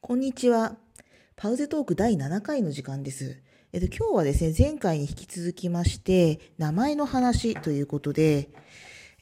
こんにちは。パウゼトーク第7回の時間です。えっと、今日はですね、前回に引き続きまして、名前の話ということで、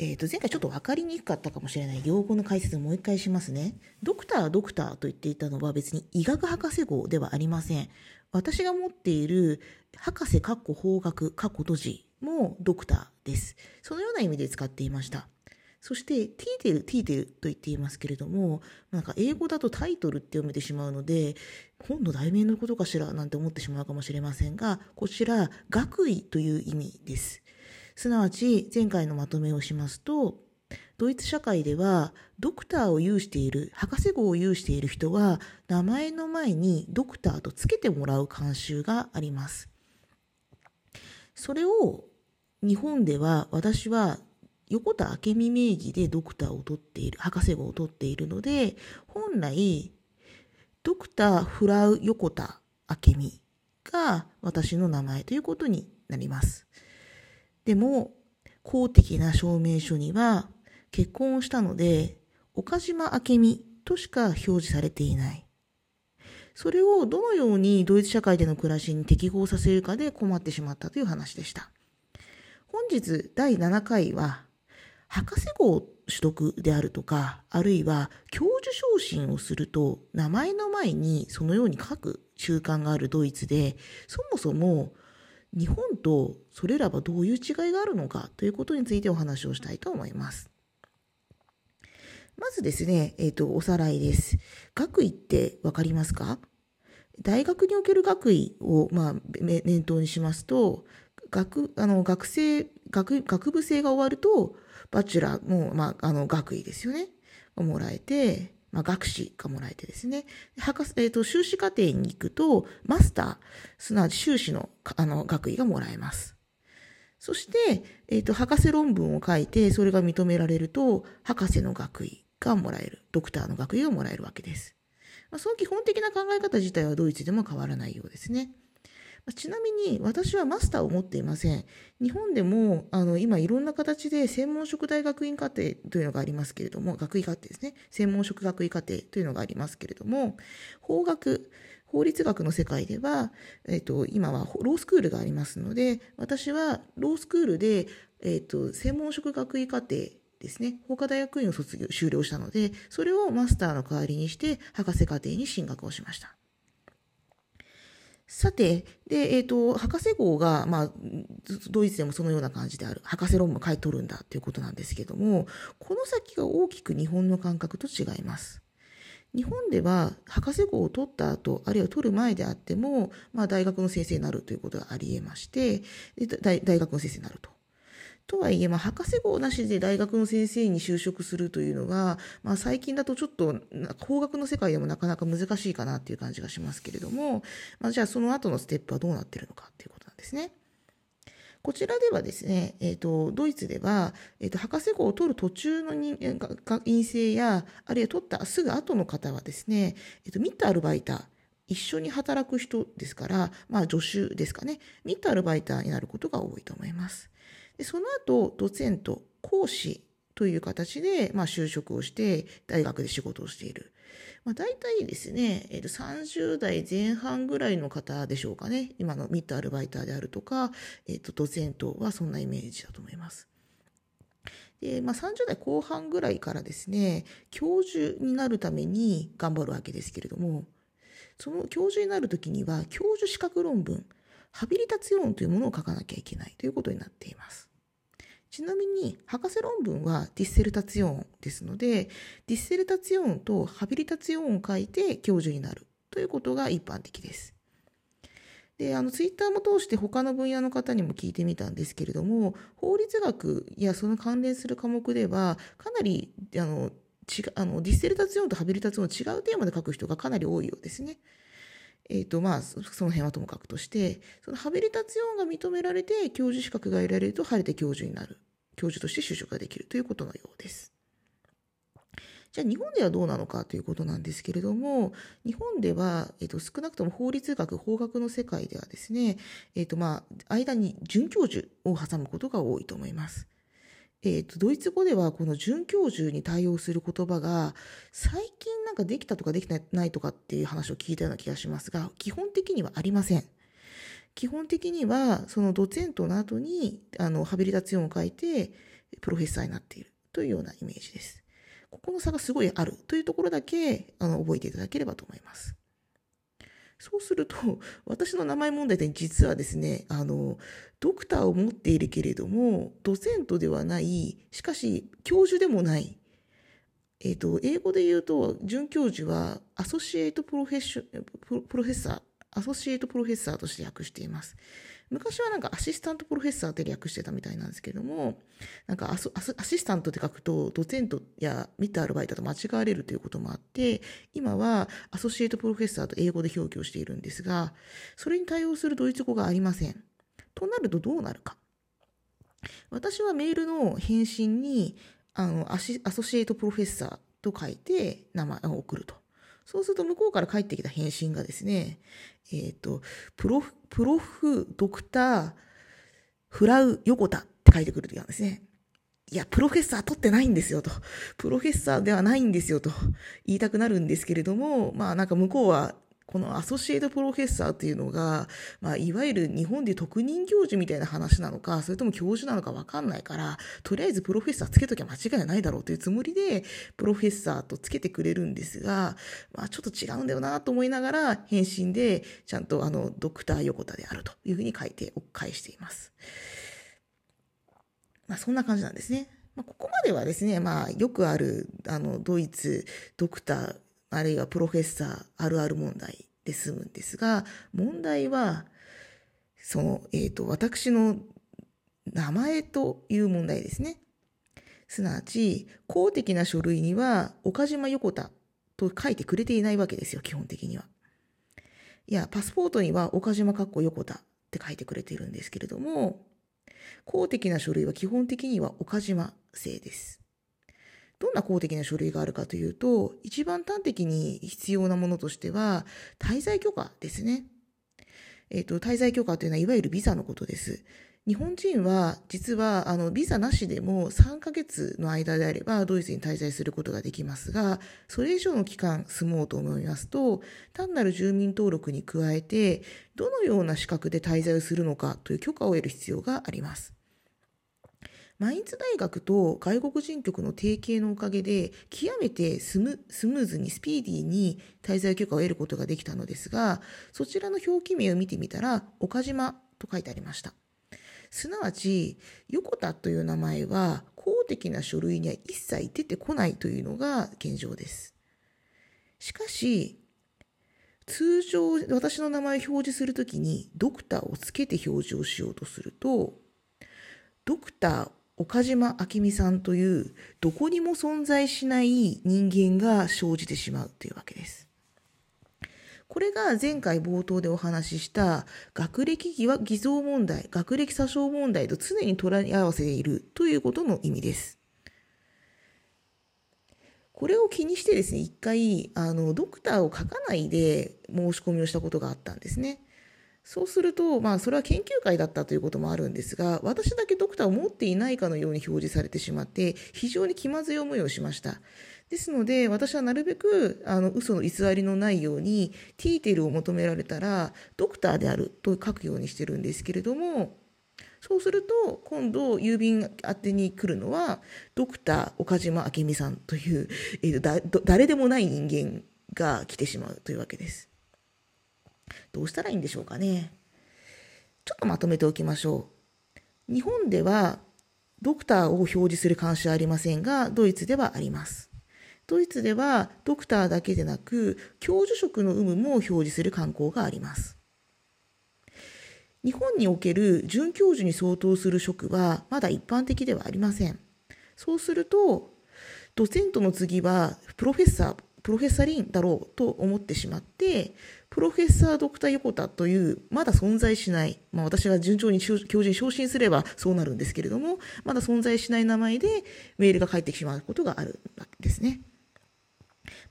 えっと、前回ちょっと分かりにくかったかもしれない用語の解説をもう一回しますね。ドクター、ドクターと言っていたのは別に医学博士号ではありません。私が持っている博士、括弧法学、括弧閉じもドクターです。そのような意味で使っていました。そして、ティーテル、ティーテルと言っていますけれども、なんか英語だとタイトルって読めてしまうので、本の題名のことかしらなんて思ってしまうかもしれませんが、こちら、学位という意味です。すなわち、前回のまとめをしますと、ドイツ社会では、ドクターを有している、博士号を有している人は、名前の前にドクターとつけてもらう慣習があります。それを、日本では私は横田明美名義でドクターを取っている、博士号を取っているので、本来、ドクターフラウ横田明美が私の名前ということになります。でも、公的な証明書には、結婚をしたので、岡島明美としか表示されていない。それをどのようにドイツ社会での暮らしに適合させるかで困ってしまったという話でした。本日第7回は、博士号取得であるとか、あるいは教授昇進をすると、名前の前にそのように書く習慣があるドイツで、そもそも日本とそれらはどういう違いがあるのかということについてお話をしたいと思います。まずですね、えっ、ー、と、おさらいです。学位ってわかりますか？大学における学位を、まあ、念頭にしますと、学、あの、学生、学、学部生が終わると、 Bachelor の、まあ、あの、学位ですよね。をもらえて、まあ、学士がもらえてですね。博士、えっ、ー、と、修士課程に行くと、マスター、すなわち修士の、あの、学位がもらえます。そして、えっ、ー、と、博士論文を書いて、それが認められると、博士の学位がもらえる。ドクターの学位がもらえるわけです。まあ、その基本的な考え方自体はドイツでも変わらないようですね。ちなみに私はマスターを持っていません。日本でもあの今いろんな形で専門職大学院課程というのがありますけれども、学位課程ですね。専門職学位課程というのがありますけれども、法学、法律学の世界では、えっ、と、今はロースクールがありますので、私はロースクールで、えっ、と、専門職学位課程ですね。法科大学院を卒業、修了したので、それをマスターの代わりにして、博士課程に進学をしました。さて、で、えっ、ー、と、博士号が、まあ、ドイツでもそのような感じである。博士論文書い取るんだということなんですけども、この先が大きく日本の感覚と違います。日本では博士号を取った後、あるいは取る前であっても、まあ、大学の先生になるということがあり得まして、大大学の先生になると。とはいえ、まあ、博士号なしで大学の先生に就職するというのは、まあ、最近だとちょっと、工学の世界でもなかなか難しいかなっていう感じがしますけれども、まあ、じゃあその後のステップはどうなってるのかっていうことなんですね。こちらではですね、えっ、ー、と、ドイツでは、えっ、ー、と、博士号を取る途中の陰性や、あるいは取ったすぐ後の方はですね、えっ、ー、と、ミッタールバイター、一緒に働く人ですから、まあ、助手ですかね、ミッタールバイターになることが多いと思います。でその後、ドツェント、講師という形で、まあ、就職をして、大学で仕事をしている。まあ、大体ですね、えー、と30代前半ぐらいの方でしょうかね。今のミッドアルバイターであるとか、えー、とドツェントはそんなイメージだと思います。で、まあ、30代後半ぐらいからですね、教授になるために頑張るわけですけれども、その教授になるときには、教授資格論文、ハビリタツィオンというものを書かなきゃいけないということになっています。ちなみに、博士論文は Dissertation ですので、 Dissertation と Habilitation を書いて教授になるということが一般的です。で、あの、ツイッターも通して他の分野の方にも聞いてみたんですけれども、法律学やその関連する科目では、かなり、あの、違あの Dissertation と Habilitation 違うテーマで書く人がかなり多いようですね。え、ー、と、まあ、その辺はともかくとして、その Habilitation が認められて、教授資格が得られると、晴れて教授になる。教授として就職ができるということのようです。じゃあ日本ではどうなのかということなんですけれども、日本では、えっ、と、少なくとも法律学、法学の世界ではですね、えっ、と、まあ、間に准教授を挟むことが多いと思います。えーと、ドイツ語ではこの准教授に対応する言葉が最近なんかできたとかできないとかっていう話を聞いたような気がしますが基本的にはありません。基本的にはそのドツェントの後にあのハビリタツィオンを書いてプロフェッサーになっているというようなイメージです。ここの差がすごいあるというところだけあの覚えていただければと思います。そうすると、私の名前問題点実はですね、あの、ドクターを持っているけれども、ドセントではない、しかし教授でもない、えっ、ー、と、英語で言うと、准教授は、アソシエイトプロフェッショProfessor、Associate Professor として訳しています。昔はなんか Assistant Professor って訳してたみたいなんですけども、なんかアシスタントって書くと、 Dozent や Mitarbeiter と間違われるということもあって、今は Associate Professor と英語で表記をしているんですが、それに対応するドイツ語がありません。となるとどうなるか。私はメールの返信に、あの、 Associate Professor と書いて名前を送ると。そうすると向こうから返ってきた返信がですね、えっ、ー、と、プロフ、プロフ、ドクター、フラウ、横田って書いてくるときなんですね。いや、プロフェッサー取ってないんですよと。プロフェッサーではないんですよと言いたくなるんですけれども、まあなんか向こうはこのアソシエイトプロフェッサーっていうのが、まあ、いわゆる日本で特任教授みたいな話なのか、それとも教授なのかわかんないから、とりあえずプロフェッサーつけときゃ間違いないだろうというつもりで、プロフェッサーとつけてくれるんですが、まあ、ちょっと違うんだよなと思いながら、返信で、ちゃんとあの、ドクター横田であるというふうに書いて、お返しています。まあ、そんな感じなんですね。まあ、ここまではですね、まあ、よくある、あの、ドイツ、ドクター、あるいはプロフェッサーあるある問題で済むんですが、問題は、その、えっ、ー、と、私の名前という問題ですね。すなわち、公的な書類には、岡島横田と書いてくれていないわけですよ、基本的には。いや、パスポートには岡島かっこ横田って書いてくれているんですけれども、公的な書類は基本的には岡島製です。どんな公的な書類があるかというと、一番端的に必要なものとしては、滞在許可ですね。えっ、ー、と、滞在許可というのは、いわゆるビザのことです。日本人は、実は、あの、ビザなしでも3ヶ月の間であれば、ドイツに滞在することができますが、それ以上の期間住もうと思いますと、単なる住民登録に加えて、どのような資格で滞在をするのかという許可を得る必要があります。マインツ大学と外国人局の提携のおかげで、極めてスムーズにスピーディーに滞在許可を得ることができたのですが、そちらの表記名を見てみたら、岡島と書いてありました。すなわち、横田という名前は公的な書類には一切出てこないというのが現状です。しかし、通常私の名前を表示するときにドクターをつけて表示をしようとすると、ドクター岡島明美さんというどこにも存在しない人間が生じてしまうというわけです。これが前回冒頭でお話しした学歴偽造問題、学歴詐称問題と常に捉え合わせているということの意味です。これを気にしてですね、一回、あの、ドクターを書かないで申し込みをしたことがあったんですね。そうすると、まあ、それは研究会だったということもあるんですが、私だけドクターを持っていないかのように表示されてしまって、非常に気まずい思いをしました。ですので、私はなるべく、あの、嘘の偽りのないように、ティーテルを求められたら、ドクターであると書くようにしてるんですけれども、そうすると、今度、郵便宛てに来るのは、ドクター岡島明美さんという、えー、だ誰でもない人間が来てしまうというわけです。どうしたらいいんでしょうかね。ちょっとまとめておきましょう。日本ではドクターを表示する監視はありませんが、ドイツではあります。ドイツではドクターだけでなく、教授職の有無も表示する慣行があります。日本における准教授に相当する職はまだ一般的ではありません。そうすると、ドセントの次はプロフェッサー、プロフェッサリンだろうと思ってしまって、プロフェッサードクター横田という、まだ存在しない、まあ私が順調に教授に昇進すればそうなるんですけれども、まだ存在しない名前でメールが返ってしまうことがあるわけですね。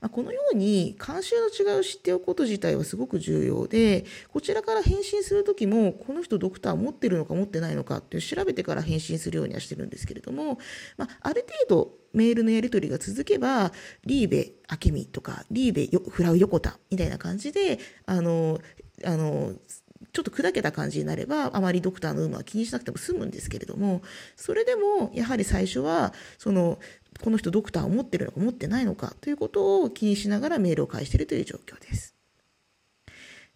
まあ、このように慣習の違いを知っておくこと自体はすごく重要でこちらから返信する時もこの人ドクター持ってるのか持ってないのかっていう調べてから返信するようにはしてるんですけれども、まあ、ある程度メールのやり取りが続けばリーベ明美とかリーベフラウ横田みたいな感じであのあのちょっと砕けた感じになればあまりドクターの有無は気にしなくても済むんですけれどもそれでもやはり最初はそのこの人ドクターを持ってるのか持ってないのかということを気にしながらメールを返しているという状況です。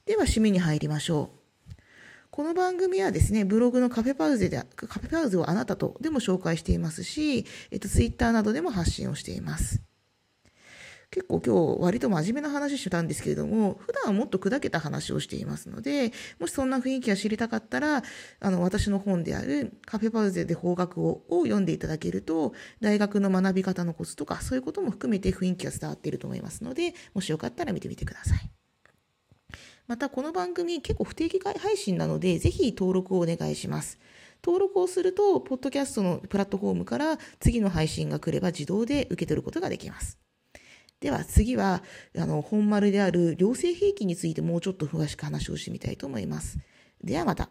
では締めに入りましょう。この番組はですね、ブログのカフェパウゼで、カフェパウゼをあなたとでも紹介していますし、えっと、ツイッターなどでも発信をしています。結構今日割と真面目な話してたんですけれども、普段はもっと砕けた話をしていますので、もしそんな雰囲気が知りたかったら、あの、私の本であるカフェパウゼで法学をを読んでいただけると、大学の学び方のコツとか、そういうことも含めて雰囲気が伝わっていると思いますので、もしよかったら見てみてください。また、この番組結構不定期配信なので、ぜひ登録をお願いします。登録をすると、ポッドキャストのプラットフォームから次の配信が来れば自動で受け取ることができます。では次は、あの、本丸である良性兵器についてもうちょっと詳しく話をしてみたいと思います。ではまた。